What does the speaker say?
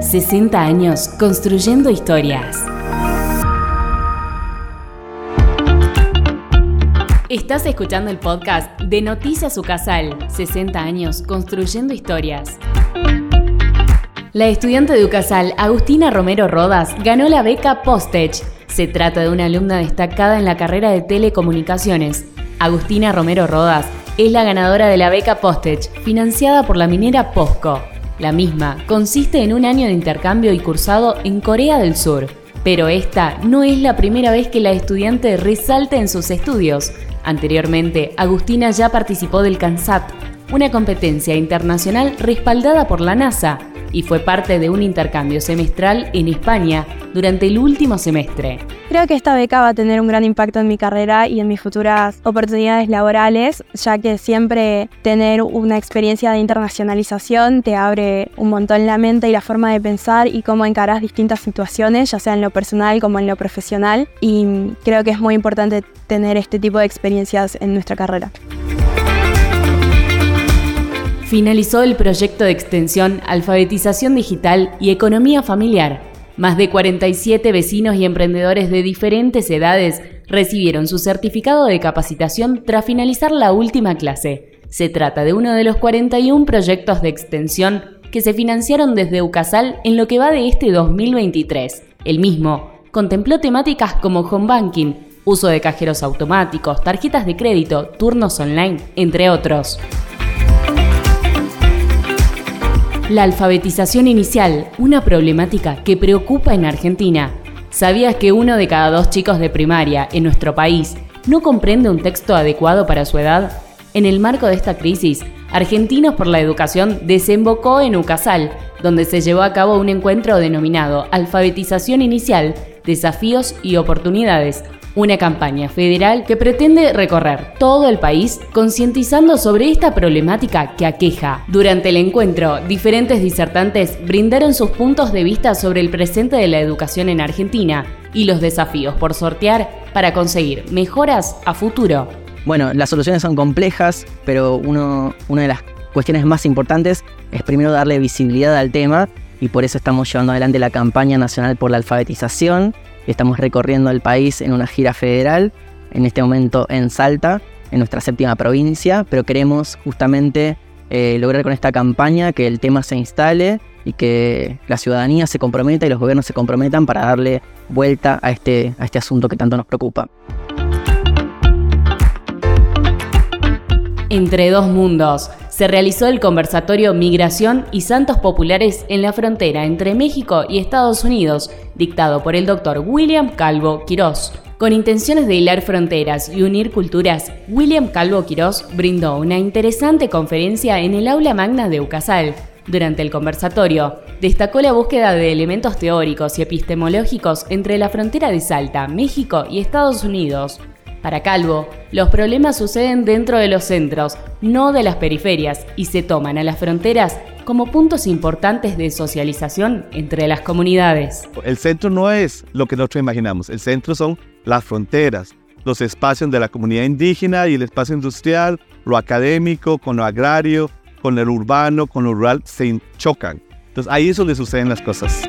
60 años construyendo historias. Estás escuchando el podcast de Noticias Ucasal, 60 años construyendo historias. La estudiante de Ucasal, Agustina Romero Rodas, ganó la beca Postech. Se trata de una alumna destacada en la carrera de telecomunicaciones. Agustina Romero Rodas es la ganadora de la beca Postech, financiada por la minera POSCO. La misma consiste en un año de intercambio y cursado en Corea del Sur. Pero esta no es la primera vez que la estudiante resalta en sus estudios. Anteriormente, Agustina ya participó del CANSAT, una competencia internacional respaldada por la NASA, y fue parte de un intercambio semestral en España durante el último semestre. Creo que esta beca va a tener un gran impacto en mi carrera y en mis futuras oportunidades laborales, ya que siempre tener una experiencia de internacionalización te abre un montón la mente y la forma de pensar y cómo encarás distintas situaciones, ya sea en lo personal como en lo profesional, y creo que es muy importante tener este tipo de experiencias en nuestra carrera finalizó el proyecto de extensión Alfabetización Digital y Economía Familiar. Más de 47 vecinos y emprendedores de diferentes edades recibieron su certificado de capacitación tras finalizar la última clase. Se trata de uno de los 41 proyectos de extensión que se financiaron desde UCASAL en lo que va de este 2023. El mismo contempló temáticas como home banking, uso de cajeros automáticos, tarjetas de crédito, turnos online, entre otros. La alfabetización inicial, una problemática que preocupa en Argentina. ¿Sabías que uno de cada dos chicos de primaria en nuestro país no comprende un texto adecuado para su edad? En el marco de esta crisis, Argentinos por la Educación desembocó en Ucasal, donde se llevó a cabo un encuentro denominado Alfabetización Inicial, Desafíos y Oportunidades, una campaña federal que pretende recorrer todo el país concientizando sobre esta problemática que aqueja. Durante el encuentro, diferentes disertantes brindaron sus puntos de vista sobre el presente de la educación en Argentina y los desafíos por sortear para conseguir mejoras a futuro. Bueno, las soluciones son complejas, pero uno, una de las cuestiones más importantes es primero darle visibilidad al tema y por eso estamos llevando adelante la campaña nacional por la alfabetización Estamos recorriendo el país en una gira federal, en este momento en Salta, en nuestra séptima provincia, pero queremos justamente eh, lograr con esta campaña que el tema se instale y que la ciudadanía se comprometa y los gobiernos se comprometan para darle vuelta a este, a este asunto que tanto nos preocupa. Entre dos mundos se realizó el conversatorio Migración y Santos Populares en la frontera entre México y Estados Unidos, dictado por el doctor William Calvo Quirós. Con intenciones de hilar fronteras y unir culturas, William Calvo Quirós brindó una interesante conferencia en el aula magna de Ucasal. Durante el conversatorio, destacó la búsqueda de elementos teóricos y epistemológicos entre la frontera de Salta, México y Estados Unidos, para Calvo, los problemas suceden dentro de los centros, no de las periferias, y se toman a las fronteras como puntos importantes de socialización entre las comunidades. El centro no es lo que nosotros imaginamos, el centro son las fronteras, los espacios de la comunidad indígena y el espacio industrial, lo académico con lo agrario, con lo urbano, con lo rural, se chocan. Entonces ahí es donde suceden las cosas.